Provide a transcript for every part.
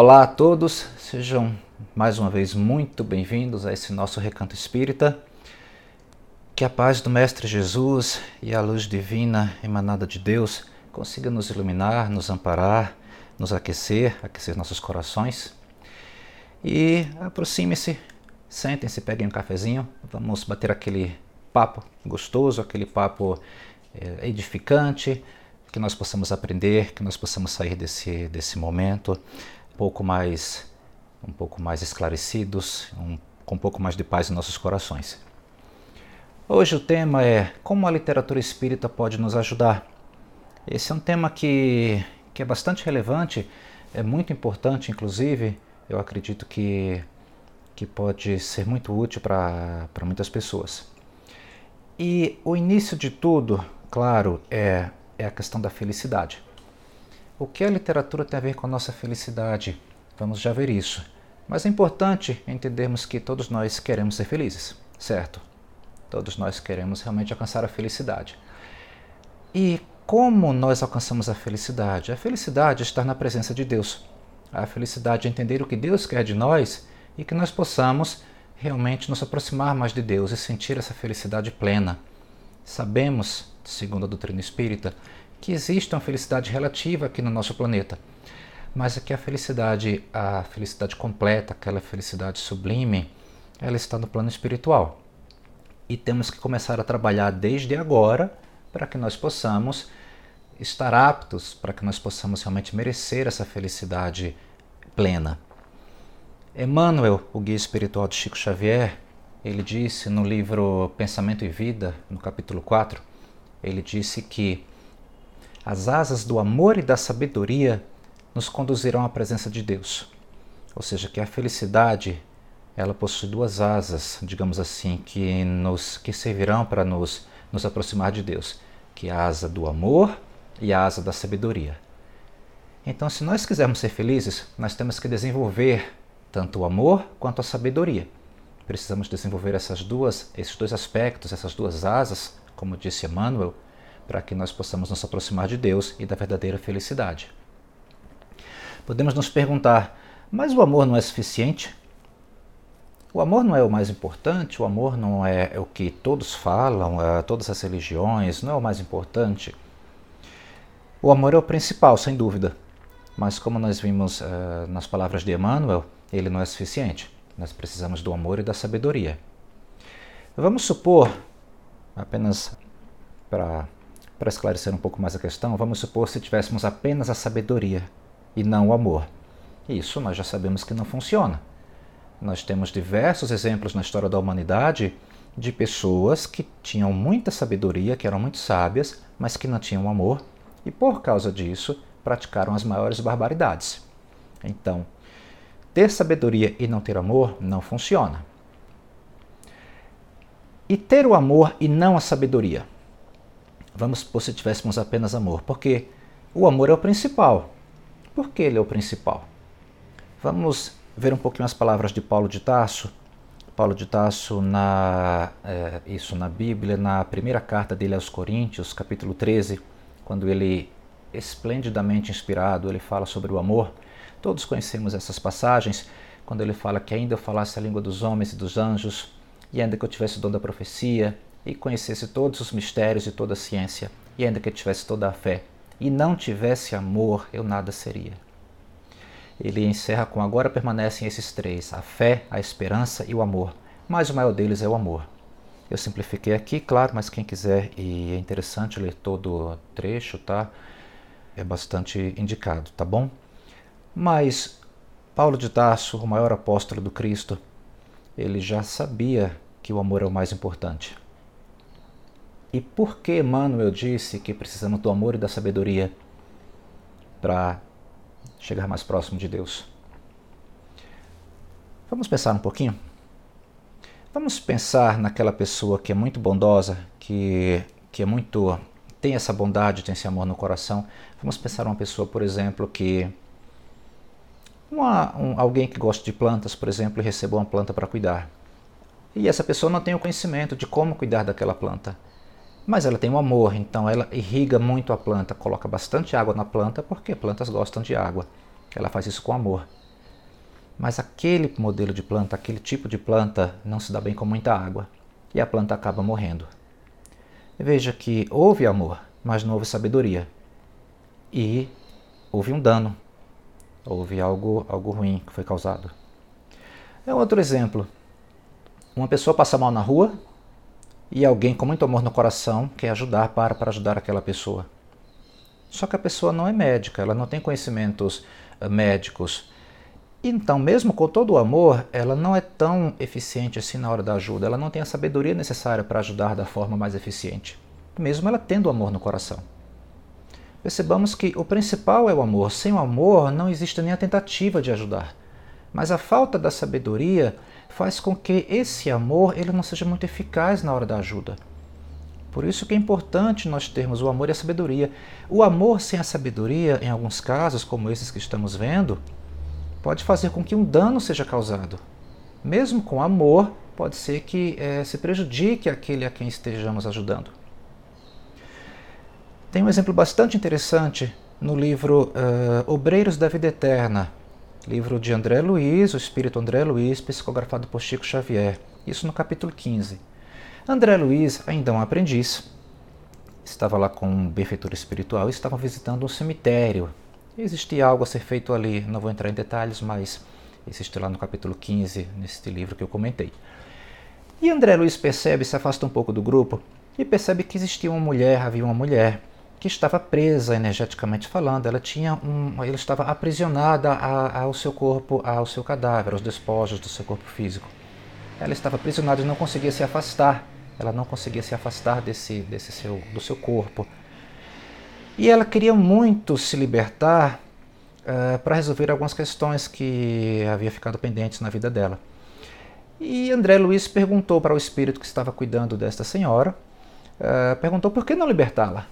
Olá a todos, sejam mais uma vez muito bem-vindos a esse nosso recanto espírita. Que a paz do Mestre Jesus e a luz divina emanada de Deus consiga nos iluminar, nos amparar, nos aquecer, aquecer nossos corações. E aproxime-se, sentem-se, peguem um cafezinho, vamos bater aquele papo gostoso, aquele papo é, edificante, que nós possamos aprender, que nós possamos sair desse, desse momento pouco mais um pouco mais esclarecidos, um, com um pouco mais de paz em nossos corações. Hoje o tema é como a literatura espírita pode nos ajudar. Esse é um tema que, que é bastante relevante, é muito importante, inclusive, eu acredito que, que pode ser muito útil para muitas pessoas. E o início de tudo, claro, é, é a questão da felicidade. O que a literatura tem a ver com a nossa felicidade? Vamos já ver isso. Mas é importante entendermos que todos nós queremos ser felizes, certo? Todos nós queremos realmente alcançar a felicidade. E como nós alcançamos a felicidade? A felicidade é estar na presença de Deus. A felicidade é entender o que Deus quer de nós e que nós possamos realmente nos aproximar mais de Deus e sentir essa felicidade plena. Sabemos, segundo a doutrina espírita, que existe uma felicidade relativa aqui no nosso planeta, mas que a felicidade, a felicidade completa, aquela felicidade sublime, ela está no plano espiritual. E temos que começar a trabalhar desde agora para que nós possamos estar aptos, para que nós possamos realmente merecer essa felicidade plena. Emmanuel, o guia espiritual de Chico Xavier, ele disse no livro Pensamento e Vida, no capítulo 4, ele disse que as asas do amor e da sabedoria nos conduzirão à presença de Deus. Ou seja, que a felicidade ela possui duas asas, digamos assim, que nos que servirão para nos nos aproximar de Deus, que é a asa do amor e a asa da sabedoria. Então, se nós quisermos ser felizes, nós temos que desenvolver tanto o amor quanto a sabedoria. Precisamos desenvolver essas duas, esses dois aspectos, essas duas asas, como disse Emmanuel, para que nós possamos nos aproximar de Deus e da verdadeira felicidade. Podemos nos perguntar, mas o amor não é suficiente? O amor não é o mais importante, o amor não é, o que todos falam, é, todas as religiões, não é o mais importante. O amor é o principal, sem dúvida, mas como nós vimos uh, nas palavras de Emmanuel, ele não é suficiente. Nós precisamos do amor e da sabedoria. Vamos supor, apenas para para esclarecer um pouco mais a questão, vamos supor se tivéssemos apenas a sabedoria e não o amor. Isso nós já sabemos que não funciona. Nós temos diversos exemplos na história da humanidade de pessoas que tinham muita sabedoria, que eram muito sábias, mas que não tinham amor e por causa disso praticaram as maiores barbaridades. Então, ter sabedoria e não ter amor não funciona. E ter o amor e não a sabedoria? Vamos supor se tivéssemos apenas amor, porque o amor é o principal. Por que ele é o principal? Vamos ver um pouquinho as palavras de Paulo de Tarso. Paulo de Tarso, na, é, isso na Bíblia, na primeira carta dele aos Coríntios, capítulo 13, quando ele, esplendidamente inspirado, ele fala sobre o amor. Todos conhecemos essas passagens, quando ele fala que ainda eu falasse a língua dos homens e dos anjos, e ainda que eu tivesse o dom da profecia, e conhecesse todos os mistérios e toda a ciência, e ainda que tivesse toda a fé, e não tivesse amor, eu nada seria. Ele encerra com: agora permanecem esses três: a fé, a esperança e o amor. Mas o maior deles é o amor. Eu simplifiquei aqui, claro, mas quem quiser e é interessante ler todo o trecho, tá? É bastante indicado, tá bom? Mas Paulo de Tarso, o maior apóstolo do Cristo, ele já sabia que o amor é o mais importante. E por que Emmanuel disse que precisamos do amor e da sabedoria para chegar mais próximo de Deus? Vamos pensar um pouquinho? Vamos pensar naquela pessoa que é muito bondosa, que, que é muito tem essa bondade, tem esse amor no coração. Vamos pensar uma pessoa, por exemplo, que uma, um, alguém que gosta de plantas, por exemplo, e recebeu uma planta para cuidar. E essa pessoa não tem o conhecimento de como cuidar daquela planta mas ela tem um amor, então ela irriga muito a planta, coloca bastante água na planta porque plantas gostam de água. Ela faz isso com amor. mas aquele modelo de planta, aquele tipo de planta não se dá bem com muita água e a planta acaba morrendo. Veja que houve amor, mas não houve sabedoria. E houve um dano, houve algo, algo ruim que foi causado. É outro exemplo. Uma pessoa passa mal na rua e alguém com muito amor no coração quer ajudar para, para ajudar aquela pessoa. Só que a pessoa não é médica, ela não tem conhecimentos uh, médicos. Então, mesmo com todo o amor, ela não é tão eficiente assim na hora da ajuda, ela não tem a sabedoria necessária para ajudar da forma mais eficiente, mesmo ela tendo amor no coração. Percebamos que o principal é o amor. Sem o amor não existe nem a tentativa de ajudar. Mas a falta da sabedoria faz com que esse amor ele não seja muito eficaz na hora da ajuda. Por isso que é importante nós termos o amor e a sabedoria. O amor sem a sabedoria, em alguns casos, como esses que estamos vendo, pode fazer com que um dano seja causado. Mesmo com amor, pode ser que é, se prejudique aquele a quem estejamos ajudando. Tem um exemplo bastante interessante no livro uh, Obreiros da Vida Eterna, livro de André Luiz, o espírito André Luiz, psicografado por Chico Xavier. Isso no capítulo 15. André Luiz, ainda um aprendiz, estava lá com um benfeitor espiritual e estavam visitando um cemitério. Existia algo a ser feito ali, não vou entrar em detalhes, mas existe lá no capítulo 15, neste livro que eu comentei. E André Luiz percebe, se afasta um pouco do grupo e percebe que existia uma mulher, havia uma mulher que estava presa energeticamente falando, ela tinha um, ela estava aprisionada ao seu corpo, ao seu cadáver, aos despojos do seu corpo físico. Ela estava aprisionada e não conseguia se afastar ela não conseguia se afastar desse, desse seu, do seu corpo. E ela queria muito se libertar uh, para resolver algumas questões que havia ficado pendentes na vida dela. E André Luiz perguntou para o espírito que estava cuidando desta senhora, uh, perguntou por que não libertá-la,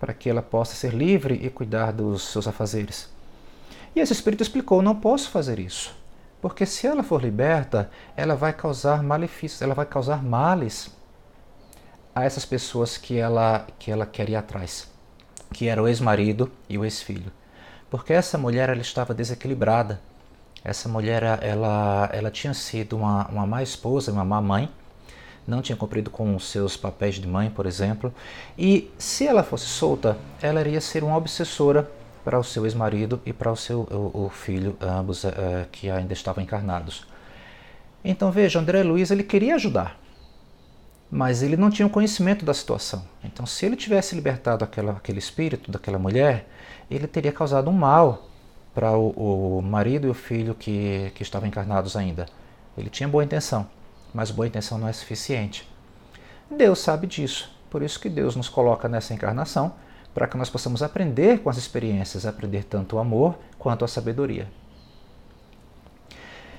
para que ela possa ser livre e cuidar dos seus afazeres. E esse espírito explicou: não posso fazer isso, porque se ela for liberta, ela vai causar malefícios, ela vai causar males a essas pessoas que ela, que ela quer ir atrás, que era o ex-marido e o ex-filho. Porque essa mulher ela estava desequilibrada. Essa mulher ela, ela tinha sido uma, uma má esposa, uma má mãe, não tinha cumprido com seus papéis de mãe, por exemplo, e se ela fosse solta, ela iria ser uma obsessora para o seu ex-marido e para o seu o, o filho, ambos uh, que ainda estavam encarnados. Então veja, André Luiz ele queria ajudar, mas ele não tinha o conhecimento da situação. Então, se ele tivesse libertado aquela, aquele espírito daquela mulher, ele teria causado um mal para o, o, marido e o filho que, que estavam encarnados ainda. Ele tinha boa intenção, mas boa intenção não é suficiente. Deus sabe disso, por isso que Deus nos coloca nessa encarnação para que nós possamos aprender com as experiências, aprender tanto o amor quanto a sabedoria.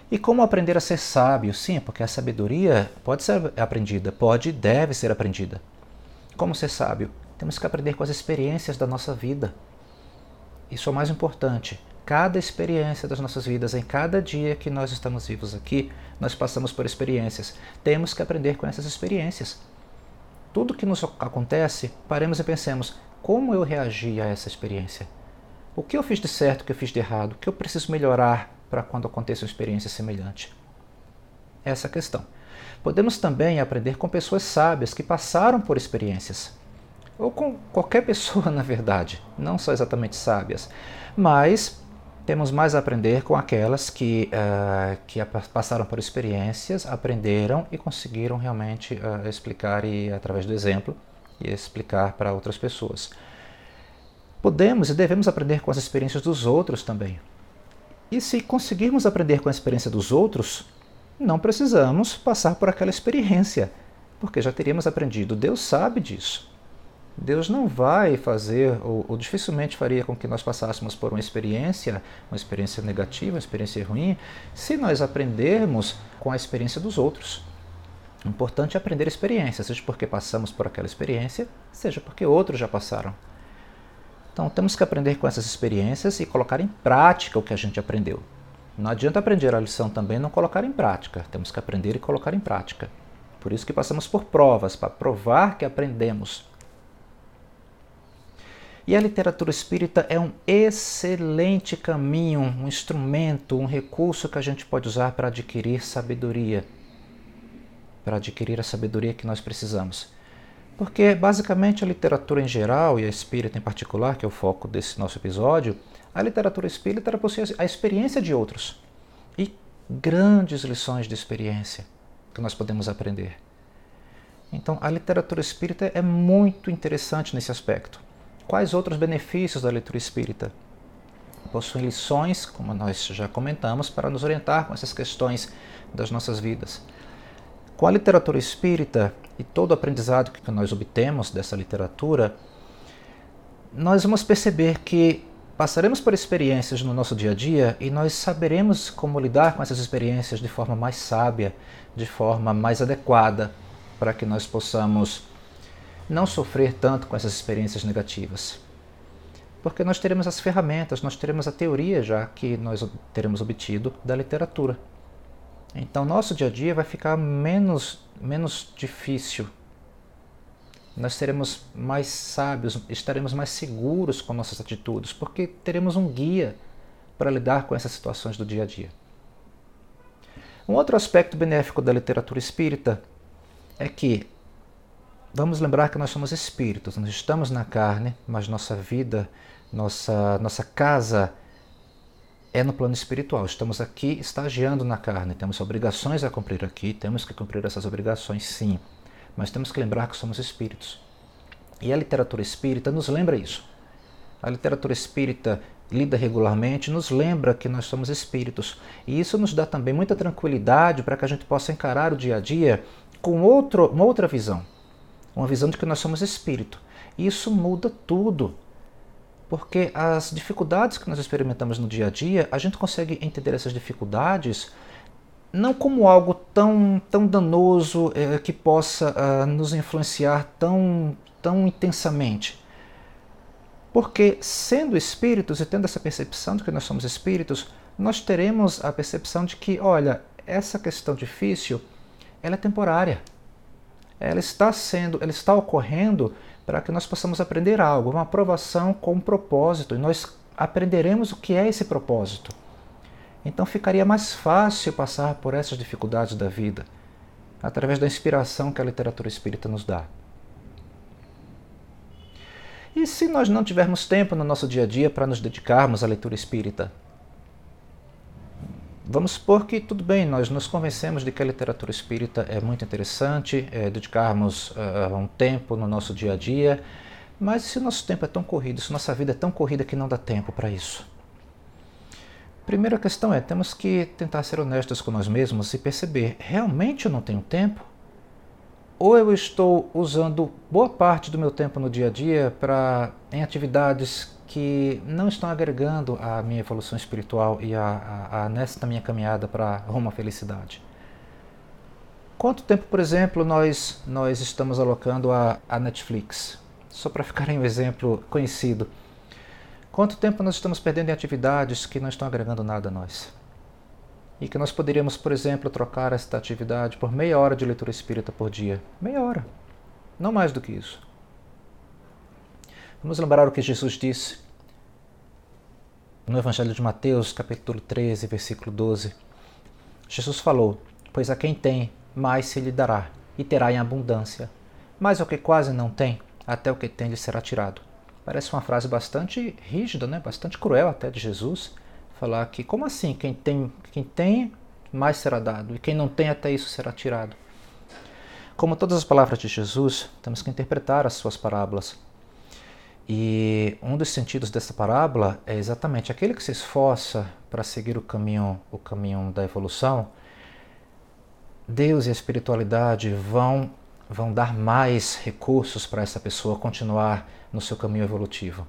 E como aprender a ser sábio? Sim, porque a sabedoria pode ser aprendida, pode e deve ser aprendida. Como ser sábio? Temos que aprender com as experiências da nossa vida. Isso é o mais importante. Cada experiência das nossas vidas, em cada dia que nós estamos vivos aqui, nós passamos por experiências. Temos que aprender com essas experiências. Tudo que nos acontece, paremos e pensemos: como eu reagi a essa experiência? O que eu fiz de certo, o que eu fiz de errado? O que eu preciso melhorar para quando aconteça uma experiência semelhante? Essa é a questão. Podemos também aprender com pessoas sábias que passaram por experiências. Ou com qualquer pessoa, na verdade, não só exatamente sábias. Mas temos mais a aprender com aquelas que, uh, que passaram por experiências, aprenderam e conseguiram realmente uh, explicar e através do exemplo e explicar para outras pessoas. Podemos e devemos aprender com as experiências dos outros também. E se conseguirmos aprender com a experiência dos outros, não precisamos passar por aquela experiência, porque já teríamos aprendido. Deus sabe disso. Deus não vai fazer, ou, ou, dificilmente faria com que nós passássemos por uma experiência, uma experiência negativa, uma experiência ruim, se nós aprendermos com a experiência dos outros. O importante é aprender experiência, seja porque passamos por aquela experiência, seja porque outros já passaram. Então temos que aprender com essas experiências e colocar em prática o que a gente aprendeu. Não adianta aprender a lição também e não colocar em prática. Temos que aprender e colocar em prática. Por isso que passamos por provas, para provar que aprendemos. E a literatura espírita é um excelente caminho, um instrumento, um recurso que a gente pode usar para adquirir sabedoria, para adquirir a sabedoria que nós precisamos. Porque basicamente a literatura em geral e a espírita em particular, que é o foco desse nosso episódio, a literatura espírita possui a experiência de outros e grandes lições de experiência que nós podemos aprender. Então, a literatura espírita é muito interessante nesse aspecto. Quais outros benefícios da leitura espírita? Possui lições, como nós já comentamos, para nos orientar com essas questões das nossas vidas. Com a literatura espírita e todo o aprendizado que nós obtemos dessa literatura, nós vamos perceber que passaremos por experiências no nosso dia a dia e nós saberemos como lidar com essas experiências de forma mais sábia, de forma mais adequada, para que nós possamos não sofrer tanto com essas experiências negativas. Porque nós teremos as ferramentas, nós teremos a teoria já que nós teremos obtido da literatura. Então, nosso dia a dia vai ficar menos, menos difícil. Nós seremos mais sábios, estaremos mais seguros com nossas atitudes, porque teremos um guia para lidar com essas situações do dia a dia. Um outro aspecto benéfico da literatura espírita é que Vamos lembrar que nós somos espíritos, nós estamos na carne, mas nossa vida, nossa, nossa casa é no plano espiritual. Estamos aqui estagiando na carne, temos obrigações a cumprir aqui, temos que cumprir essas obrigações sim, mas temos que lembrar que somos espíritos. E a literatura espírita nos lembra isso. A literatura espírita lida regularmente nos lembra que nós somos espíritos. E isso nos dá também muita tranquilidade para que a gente possa encarar o dia a dia com outro, uma outra visão uma visão de que nós somos espírito. E isso muda tudo. Porque as dificuldades que nós experimentamos no dia a dia, a gente consegue entender essas dificuldades não como algo tão, tão danoso é, que possa uh, nos influenciar tão, tão intensamente. Porque, sendo espíritos e tendo essa percepção de que nós somos espíritos, nós teremos a percepção de que, olha, essa questão difícil, ela é temporária ela está sendo, ela está ocorrendo para que nós possamos aprender algo, uma aprovação com um propósito, e nós aprenderemos o que é esse propósito. Então ficaria mais fácil passar por essas dificuldades da vida através da inspiração que a literatura espírita nos dá. E se nós não tivermos tempo no nosso dia a dia para nos dedicarmos à leitura espírita? Vamos supor que tudo bem, nós nos convencemos de que a literatura espírita é muito interessante, é, dedicarmos uh, um tempo no nosso dia a dia, mas se o nosso tempo é tão corrido, se nossa vida é tão corrida que não dá tempo para isso? Primeira questão é, temos que tentar ser honestos com nós mesmos e perceber, realmente eu não tenho tempo? Ou eu estou usando boa parte do meu tempo no dia a dia para em atividades que não estão agregando à minha evolução espiritual e a, a, a nesta minha caminhada para rumo à felicidade. Quanto tempo, por exemplo, nós, nós estamos alocando a, a Netflix? Só para ficar em um exemplo conhecido. Quanto tempo nós estamos perdendo em atividades que não estão agregando nada a nós? E que nós poderíamos, por exemplo, trocar esta atividade por meia hora de leitura espírita por dia. Meia hora. Não mais do que isso. Vamos lembrar o que Jesus disse no Evangelho de Mateus, capítulo 13, versículo 12. Jesus falou: Pois a quem tem, mais se lhe dará, e terá em abundância. Mas o que quase não tem, até o que tem lhe será tirado. Parece uma frase bastante rígida, né? bastante cruel até de Jesus. Falar que, como assim? Quem tem, quem tem, mais será dado, e quem não tem, até isso será tirado. Como todas as palavras de Jesus, temos que interpretar as suas parábolas e um dos sentidos dessa parábola é exatamente aquele que se esforça para seguir o caminho, o caminho da evolução. Deus e a espiritualidade vão vão dar mais recursos para essa pessoa continuar no seu caminho evolutivo.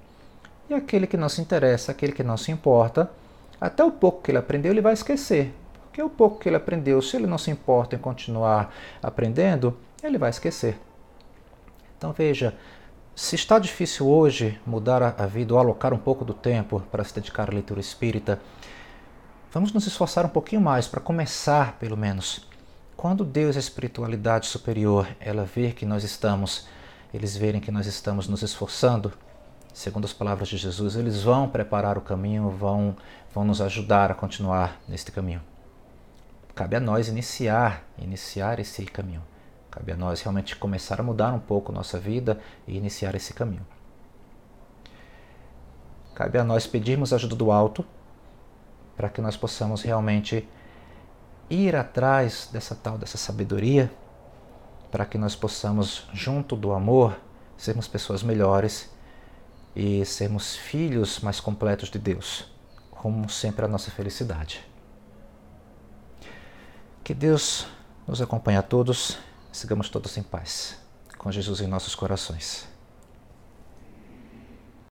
E aquele que não se interessa, aquele que não se importa, até o pouco que ele aprendeu, ele vai esquecer. Porque o pouco que ele aprendeu, se ele não se importa em continuar aprendendo, ele vai esquecer. Então veja, se está difícil hoje mudar a vida ou alocar um pouco do tempo para se dedicar à leitura espírita, vamos nos esforçar um pouquinho mais para começar, pelo menos. Quando Deus, a espiritualidade superior, ela ver que nós estamos, eles verem que nós estamos nos esforçando, segundo as palavras de Jesus, eles vão preparar o caminho, vão, vão nos ajudar a continuar neste caminho. Cabe a nós iniciar, iniciar esse caminho. Cabe a nós realmente começar a mudar um pouco nossa vida e iniciar esse caminho. Cabe a nós pedirmos ajuda do alto para que nós possamos realmente ir atrás dessa tal dessa sabedoria, para que nós possamos junto do amor sermos pessoas melhores e sermos filhos mais completos de Deus, como sempre a nossa felicidade. Que Deus nos acompanhe a todos, sigamos todos em paz, com Jesus em nossos corações.